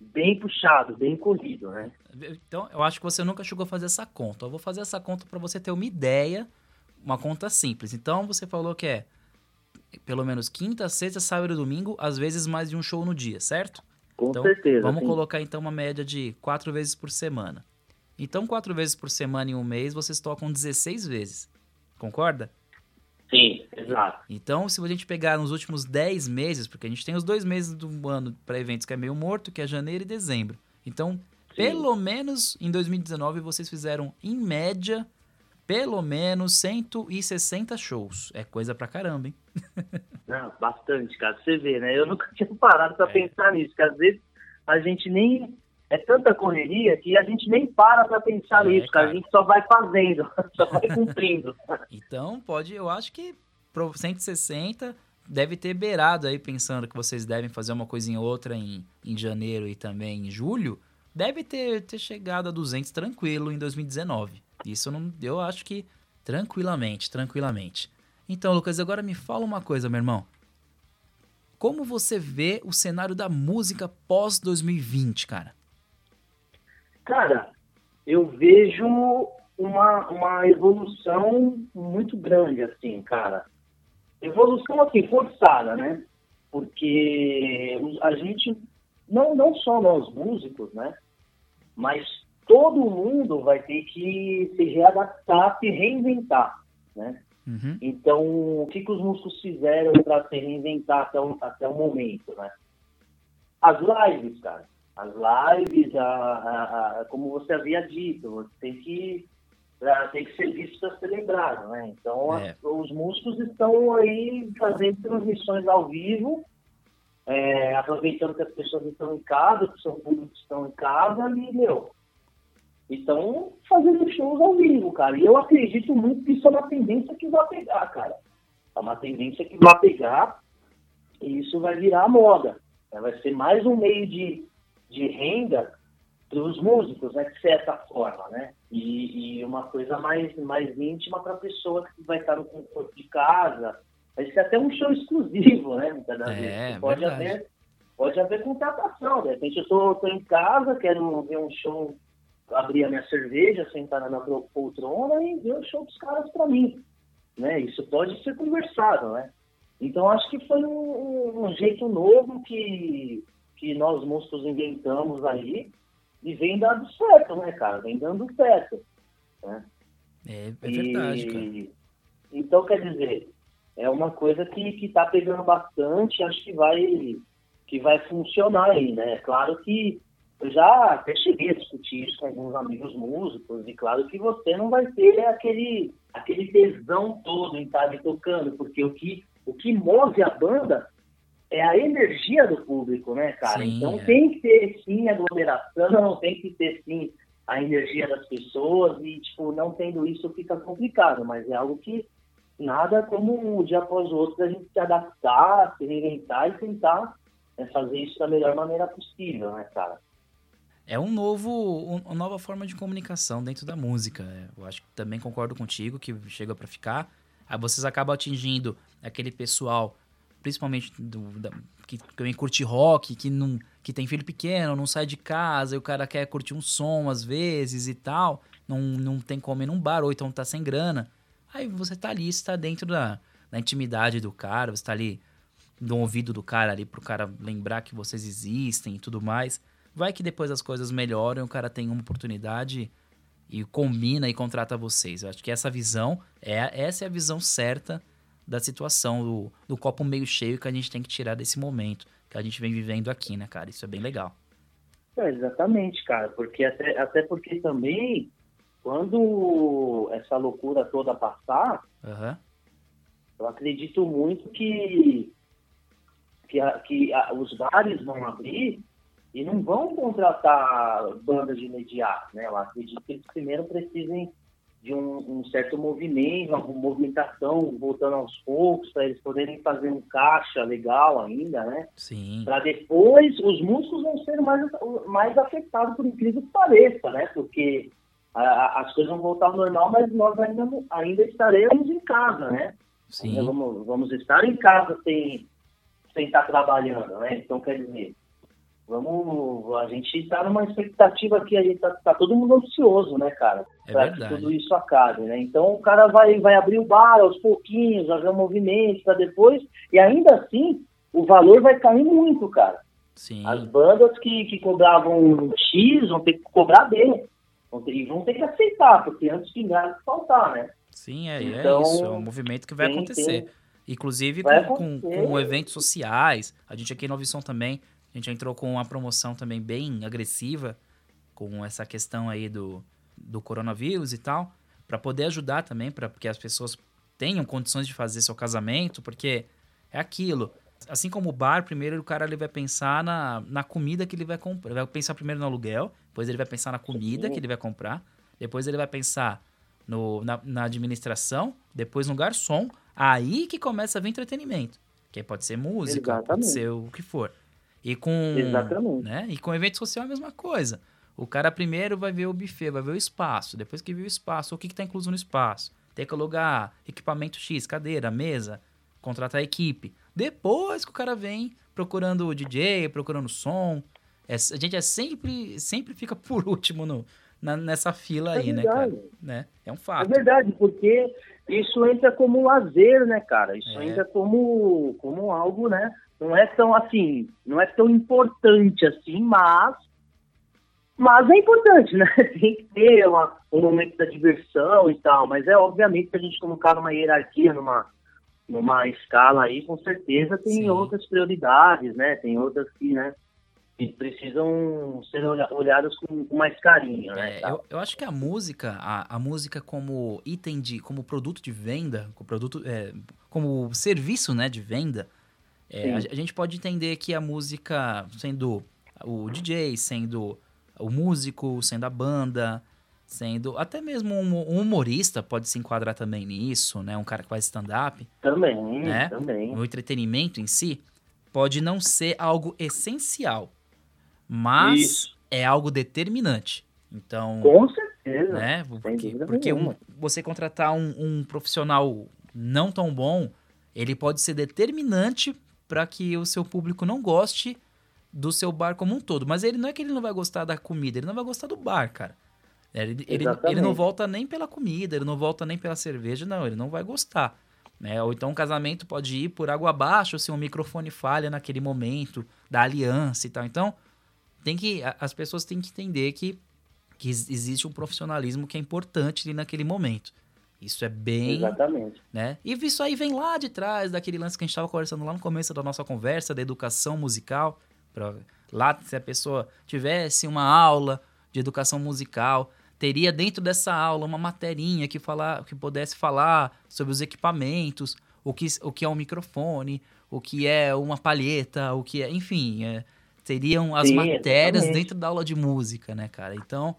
bem puxado, bem corrido, né? Então, eu acho que você nunca chegou a fazer essa conta. Eu vou fazer essa conta para você ter uma ideia, uma conta simples. Então, você falou que é pelo menos quinta, sexta, sábado e domingo, às vezes mais de um show no dia, certo? Com então, certeza. Vamos sim. colocar então uma média de quatro vezes por semana. Então, quatro vezes por semana em um mês, vocês tocam 16 vezes. Concorda? Sim, exato. Então, se a gente pegar nos últimos 10 meses, porque a gente tem os dois meses do ano para eventos que é meio morto, que é janeiro e dezembro. Então, Sim. pelo menos em 2019, vocês fizeram, em média, pelo menos 160 shows. É coisa pra caramba, hein? Não, bastante, cara. Você vê, né? Eu nunca tinha parado pra é. pensar nisso, que às vezes a gente nem. É tanta correria que a gente nem para pra pensar é, nisso, cara. cara. A gente só vai fazendo, só vai cumprindo. então, pode, eu acho que pro 160 deve ter beirado aí, pensando que vocês devem fazer uma coisinha ou outra em, em janeiro e também em julho. Deve ter, ter chegado a 200 tranquilo em 2019. Isso não, eu acho que tranquilamente, tranquilamente. Então, Lucas, agora me fala uma coisa, meu irmão. Como você vê o cenário da música pós 2020, cara? Cara, eu vejo uma, uma evolução muito grande, assim, cara. Evolução, assim, forçada, né? Porque a gente, não, não só nós músicos, né? Mas todo mundo vai ter que se readaptar, se reinventar, né? Uhum. Então, o que, que os músicos fizeram para se reinventar até o, até o momento, né? As lives, cara. As lives, a, a, a como você havia dito, você tem que, tem que ser visto para ser lembrado, né? Então, é. os músicos estão aí fazendo transmissões ao vivo, é, aproveitando que as pessoas estão em casa, que os seus públicos estão em casa, e, meu, estão fazendo shows ao vivo, cara. E eu acredito muito que isso é uma tendência que vai pegar, cara. É uma tendência que vai pegar e isso vai virar moda. Né? Vai ser mais um meio de, de renda para os músicos, né? De certa forma, né? E, e uma coisa mais, mais íntima para a pessoa que vai estar no conforto de casa. Vai ser até um show exclusivo, né? Muitas das é, vezes. Pode haver, pode haver contratação. De repente eu estou em casa, quero ver um show abrir a minha cerveja, sentar na minha poltrona e ver o show dos caras para mim. Né? Isso pode ser conversado, né? Então acho que foi um, um, jeito novo que, que nós músicos inventamos aí e vem dando certo, né, cara? Vem dando certo. Né? É, é verdade, e, cara. Então, quer dizer, é uma coisa que, que tá pegando bastante, acho que vai, que vai funcionar aí, né? Claro que eu já até cheguei a discutir isso com alguns amigos músicos, e claro que você não vai ter aquele, aquele tesão todo em estar ali tocando, porque o que, o que move a banda é a energia do público, né, cara? Sim, então é. tem que ter sim aglomeração, tem que ter sim a energia das pessoas, e tipo, não tendo isso fica complicado, mas é algo que nada como um dia após o outro a gente se adaptar, se reinventar e tentar né, fazer isso da melhor maneira possível, né, cara? É um novo, uma nova forma de comunicação dentro da música. É, eu acho que também concordo contigo que chega para ficar. Aí vocês acabam atingindo aquele pessoal, principalmente do, da, que também curte rock, que, não, que tem filho pequeno, não sai de casa, e o cara quer curtir um som às vezes e tal, não, não tem como ir num bar, ou então tá sem grana. Aí você tá ali, está dentro da, da intimidade do cara, você tá ali no ouvido do cara ali pro cara lembrar que vocês existem e tudo mais. Vai que depois as coisas melhoram, o cara tem uma oportunidade e combina e contrata vocês. Eu acho que essa visão, é essa é a visão certa da situação, do, do copo meio cheio que a gente tem que tirar desse momento que a gente vem vivendo aqui, né, cara? Isso é bem legal. É, exatamente, cara, porque até, até porque também quando essa loucura toda passar, uhum. eu acredito muito que, que, a, que a, os bares vão abrir e não vão contratar bandas de imediato, né? Eu acredito que eles primeiro precisem de um, um certo movimento, uma movimentação voltando aos poucos, para eles poderem fazer um caixa legal ainda, né? Sim. Para depois, os músicos vão ser mais, mais afetados, por incrível que pareça, né? Porque a, as coisas vão voltar ao normal, mas nós ainda, ainda estaremos em casa, né? Sim. Vamos, vamos estar em casa sem, sem estar trabalhando, né? Então, quer dizer, vamos, a gente está numa expectativa que a gente está tá todo mundo ansioso, né, cara? É para que tudo isso acabe, né? Então o cara vai, vai abrir o bar aos pouquinhos, vai ver o movimento para depois, e ainda assim o valor vai cair muito, cara. Sim. As bandas que, que cobravam X vão ter que cobrar B. Vão ter, e vão ter que aceitar, porque antes que nada faltar, né? Sim, é, é então, é isso. É um movimento que vai acontecer. Inclusive com, com, com, eventos sociais. A gente aqui no Visão também a gente entrou com uma promoção também bem agressiva com essa questão aí do, do coronavírus e tal, para poder ajudar também, para que as pessoas tenham condições de fazer seu casamento, porque é aquilo. Assim como o bar, primeiro o cara ele vai pensar na, na comida que ele vai comprar. Ele vai pensar primeiro no aluguel, depois ele vai pensar na comida que ele vai comprar, depois ele vai pensar no, na, na administração, depois no garçom. Aí que começa a vir entretenimento. Que pode ser música, Exatamente. pode ser o que for. E com, Exatamente. Né? E com evento social é a mesma coisa. O cara primeiro vai ver o buffet, vai ver o espaço. Depois que viu o espaço, o que está incluso no espaço? Tem que alugar equipamento X, cadeira, mesa, contratar a equipe. Depois que o cara vem procurando o DJ, procurando som. É, a gente é sempre, sempre fica por último no, na, nessa fila é aí, né, cara? Né? É um fato. É verdade, porque isso entra como lazer, né, cara? Isso é. entra como, como algo, né? Não é tão assim, não é tão importante assim, mas mas é importante, né? Tem que ter uma, um momento da diversão e tal, mas é obviamente que a gente colocar numa hierarquia, numa, numa escala aí, com certeza tem Sim. outras prioridades, né? Tem outras que, né? Que precisam ser olhadas com, com mais carinho, né? É, eu, eu, acho que a música, a, a música como item de, como produto de venda, como produto, é, como serviço, né, de venda, é, a, a, gente pode entender que a música, sendo o DJ, sendo o músico, sendo a banda, sendo até mesmo um, humorista pode se enquadrar também nisso, né? Um cara que faz stand-up. Também, né? também. O entretenimento em si pode não ser algo essencial, mas Isso. é algo determinante. Então, com certeza, né? Porque, porque um, você contratar um, um profissional não tão bom, ele pode ser determinante para que o seu público não goste do seu bar como um todo. Mas ele não é que ele não vai gostar da comida, ele não vai gostar do bar, cara. Ele, ele, ele, não volta nem pela comida, ele não volta nem pela cerveja, não, ele não vai gostar. Né? Ou então um casamento pode ir por água abaixo se um microfone falha naquele momento da aliança e tal. Então, tem que as pessoas têm que entender que, que existe um profissionalismo que é importante ali naquele momento. Isso é bem. Exatamente. Né? E isso aí vem lá de trás, daquele lance que a gente estava conversando lá no começo da nossa conversa, da educação musical. Pra, lá, se a pessoa tivesse uma aula de educação musical, teria dentro dessa aula uma materinha que, falar, que pudesse falar sobre os equipamentos, o que, o que é um microfone, o que é uma palheta, o que é. Enfim, é, teriam as Sim, matérias exatamente. dentro da aula de música, né, cara? Então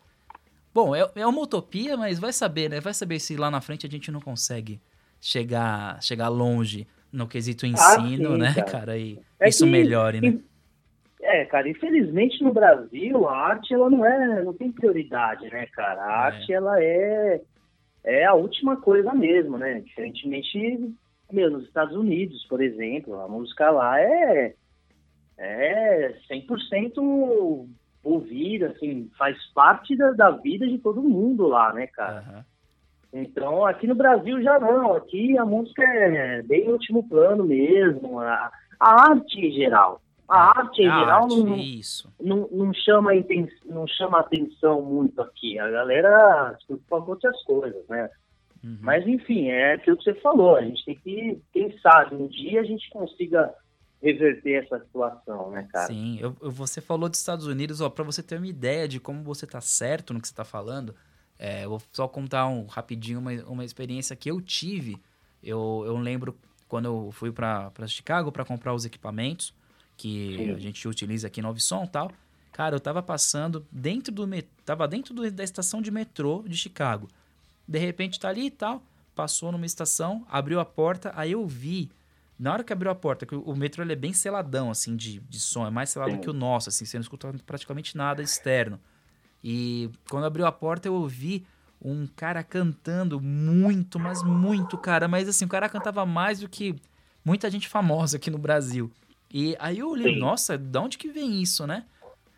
Bom, é, é uma utopia, mas vai saber, né? Vai saber se lá na frente a gente não consegue chegar, chegar longe no quesito ah, ensino, ah, sim, né, cara? cara e é isso que, melhore, né? É, cara, infelizmente no Brasil a arte ela não é, não tem prioridade, né, cara? A é. arte ela é é a última coisa mesmo, né? Diferentemente, meu, nos Estados Unidos, por exemplo, a música lá é é 100% ouvir, assim, faz parte da, da vida de todo mundo lá, né, cara? Uhum. Então, aqui no Brasil já não. Aqui a música é bem último plano mesmo. A, a arte em geral. A arte em a geral arte, não, não, não, chama não chama atenção muito aqui. A galera se preocupa com outras coisas, né? Uhum. Mas, enfim, é aquilo que você falou. A gente tem que, quem sabe, um dia a gente consiga reverter essa situação, né, cara? Sim, eu, você falou dos Estados Unidos, ó, para você ter uma ideia de como você tá certo no que você tá falando, é, eu vou só contar um, rapidinho uma, uma experiência que eu tive. Eu, eu lembro quando eu fui para Chicago para comprar os equipamentos que Sim. a gente utiliza aqui no Som e tal. Cara, eu tava passando dentro do tava dentro do, da estação de metrô de Chicago. De repente tá ali e tal, passou numa estação, abriu a porta, aí eu vi na hora que abriu a porta, que o metrô ele é bem seladão, assim, de, de som, é mais selado Sim. que o nosso, assim, você não escuta praticamente nada externo. E quando abriu a porta, eu ouvi um cara cantando muito, mas muito, cara. Mas assim, o cara cantava mais do que muita gente famosa aqui no Brasil. E aí eu olhei, Sim. nossa, de onde que vem isso, né?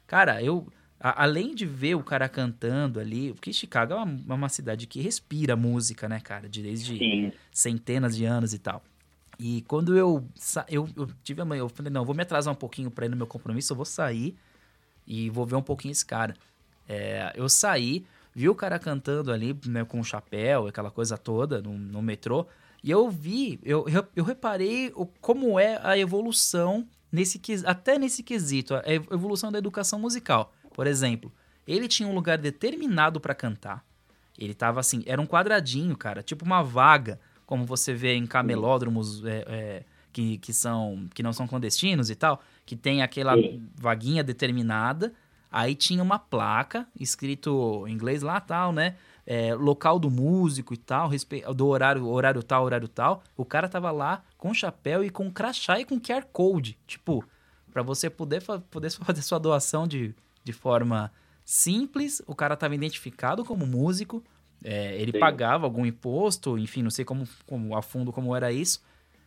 Cara, eu. A, além de ver o cara cantando ali, porque Chicago é uma, é uma cidade que respira música, né, cara? Desde Sim. centenas de anos e tal. E quando eu, eu, eu tive a mãe, eu falei, não, vou me atrasar um pouquinho para ir no meu compromisso, eu vou sair e vou ver um pouquinho esse cara. É, eu saí, vi o cara cantando ali, né, com o chapéu, aquela coisa toda, no, no metrô, e eu vi, eu, eu, eu reparei o, como é a evolução nesse até nesse quesito, a evolução da educação musical. Por exemplo, ele tinha um lugar determinado para cantar. Ele tava assim, era um quadradinho, cara, tipo uma vaga como você vê em camelódromos é, é, que, que, são, que não são clandestinos e tal, que tem aquela Sim. vaguinha determinada, aí tinha uma placa escrito em inglês lá tal, né? É, local do músico e tal, do horário, horário tal, horário tal. O cara tava lá com chapéu e com crachá e com QR Code. Tipo, para você poder, poder fazer sua doação de, de forma simples, o cara tava identificado como músico, é, ele Sim. pagava algum imposto, enfim, não sei como, como a fundo como era isso.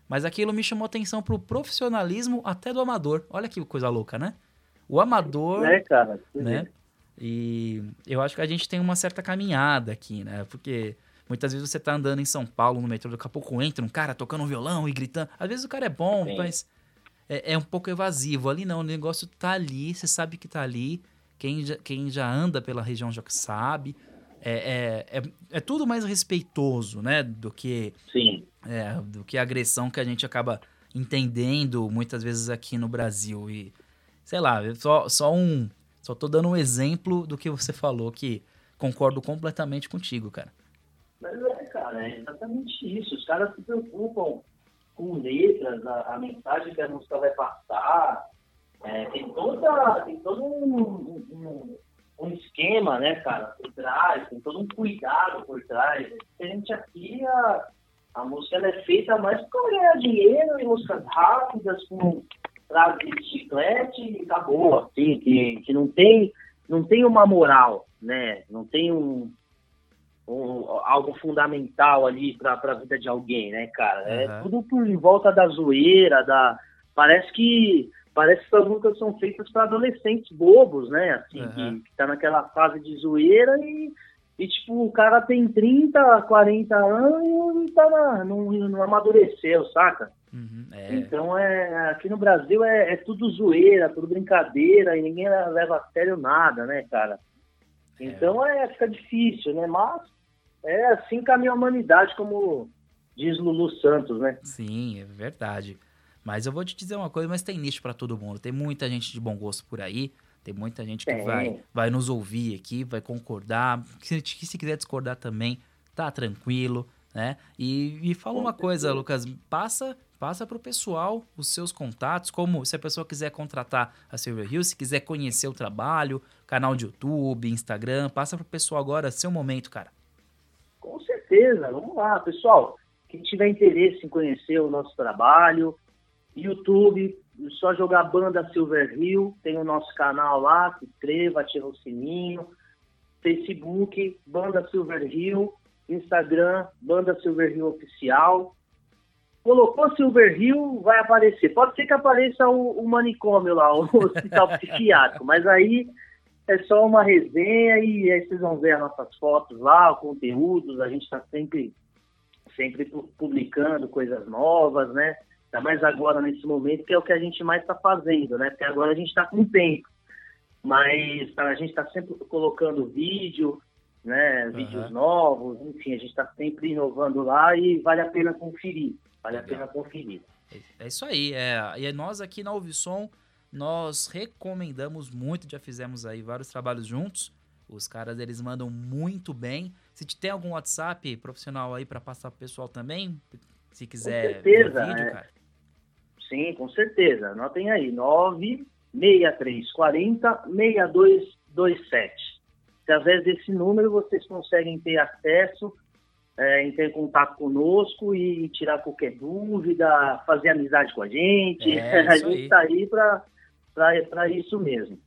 Mas aquilo me chamou atenção pro profissionalismo até do amador. Olha que coisa louca, né? O amador. É, cara. Né? E eu acho que a gente tem uma certa caminhada aqui, né? Porque muitas vezes você tá andando em São Paulo no metrô, daqui a pouco entra um cara tocando um violão e gritando. Às vezes o cara é bom, Sim. mas é, é, um pouco evasivo. Ali não, o negócio tá ali, você sabe que tá ali. Quem já, quem já anda pela região já sabe é, é, é, é, tudo mais respeitoso, né? Do que, Sim. É, do que a agressão que a gente acaba entendendo muitas vezes aqui no Brasil. E, sei lá, só, só um. Só tô dando um exemplo do que você falou, que concordo completamente contigo, cara. Mas é, cara, é exatamente isso. Os caras se preocupam com letras, a, a mensagem que a música vai passar. É, tem, toda, tem todo um, um, um esquema, né, cara, por trás, tem todo um cuidado por trás. A gente aqui, a, a música ela é feita mais para ganhar dinheiro e músicas rápidas, com frase de chiclete e acabou, assim, que, que não tem não tem uma moral, né? Não tem um, um algo fundamental ali para a vida de alguém, né, cara? É tudo por em volta da zoeira, da parece que parece que essas músicas são feitas para adolescentes bobos, né? Assim, uhum. que, que tá naquela fase de zoeira e, e, tipo, o cara tem 30, 40 anos e tá na, não, não amadureceu, saca? Uhum, é. Então, é, aqui no Brasil é, é, tudo zoeira, tudo brincadeira e ninguém leva a sério nada, né, cara? É. Então, é, fica difícil, né? Mas é assim caminha a humanidade, como diz Lulu Santos, né? Sim, é verdade. Mas eu vou te dizer uma coisa, mas tem nicho para todo mundo. Tem muita gente de bom gosto por aí. Tem muita gente que vai, vai nos ouvir aqui, vai concordar. Se, se quiser discordar também, tá tranquilo, né? E, e fala uma coisa, Lucas, passa passa para o pessoal os seus contatos, como se a pessoa quiser contratar a Silver Hill, se quiser conhecer o trabalho, canal de YouTube, Instagram, passa para o pessoal agora, seu momento, cara. Com certeza, vamos lá, pessoal. Quem tiver interesse em conhecer o nosso trabalho, YouTube, só jogar Banda Silver Hill, tem o nosso canal lá, se inscreva, ativa o sininho. Facebook, Banda Silver Hill, Instagram, Banda Silver Hill Oficial. Colocou Silver Hill, vai aparecer. Pode ser que apareça o, o manicômio lá, o hospital psiquiátrico, mas aí é só uma resenha e aí vocês vão ver as nossas fotos lá, conteúdos, a gente está sempre, sempre publicando coisas novas, né? Ainda mais agora nesse momento, que é o que a gente mais está fazendo, né? Porque agora a gente está com tempo. Mas a gente está sempre colocando vídeo, né? Vídeos uhum. novos, enfim, a gente está sempre inovando lá e vale a pena conferir. Vale Legal. a pena conferir. É, é isso aí. É, e nós aqui na Ouvisom nós recomendamos muito, já fizemos aí vários trabalhos juntos. Os caras, eles mandam muito bem. Se tem algum WhatsApp profissional aí para passar pro pessoal também, se quiser com certeza, vídeo, é. cara. Sim, com certeza. Anotem aí, 96340 6227. Através desse número vocês conseguem ter acesso, é, ter contato conosco e tirar qualquer dúvida, fazer amizade com a gente. É, a gente está aí para para isso mesmo.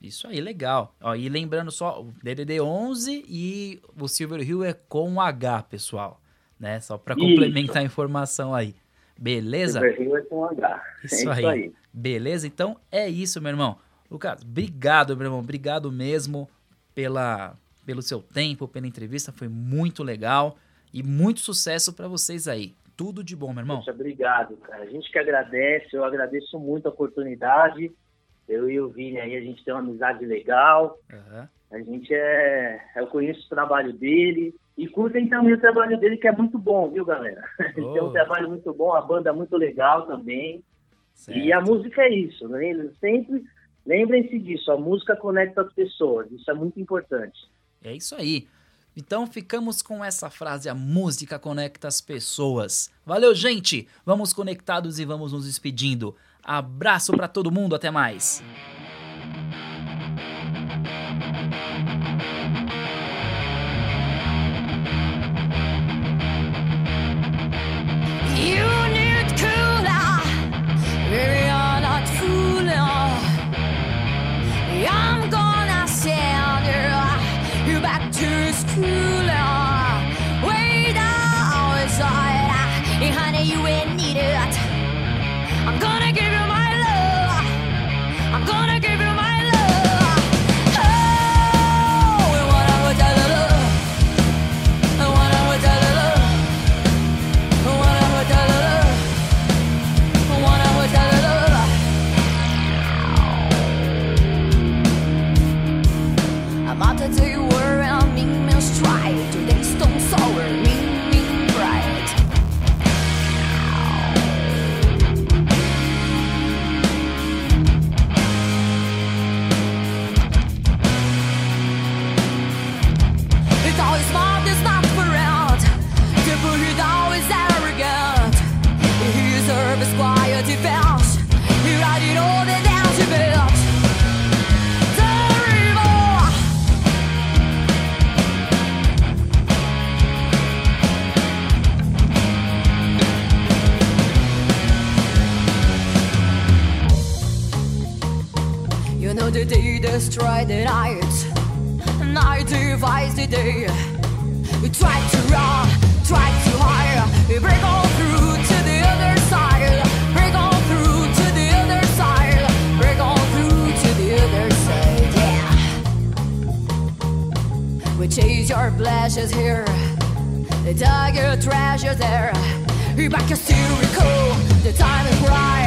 Isso aí, legal. Ó, e lembrando só, o DDD 11 e o Silver Hill é com H, pessoal. Né? Só para complementar a informação aí. Beleza? É com H. Isso, é isso aí. aí. Beleza? Então é isso, meu irmão. Lucas, obrigado, meu irmão. Obrigado mesmo pela, pelo seu tempo, pela entrevista. Foi muito legal. E muito sucesso para vocês aí. Tudo de bom, meu irmão. Poxa, obrigado, cara. A gente que agradece. Eu agradeço muito a oportunidade. Eu e o Vini aí, a gente tem uma amizade legal. Uhum. A gente é. Eu conheço o trabalho dele. E curtem também o trabalho dele, que é muito bom, viu, galera? Oh. Ele tem um trabalho muito bom, a banda é muito legal também. Certo. E a música é isso, né? Sempre lembrem-se disso, a música conecta as pessoas, isso é muito importante. É isso aí. Então ficamos com essa frase: a música conecta as pessoas. Valeu, gente! Vamos conectados e vamos nos despedindo. Abraço para todo mundo, até mais. Destroy the night, night divides the day. We try to run, try to hide, we break all through to the other side, break on through to the other side, break on through to the other side, yeah. We chase your pleasures here, the tiger treasures there. We back your still recall, the time is right,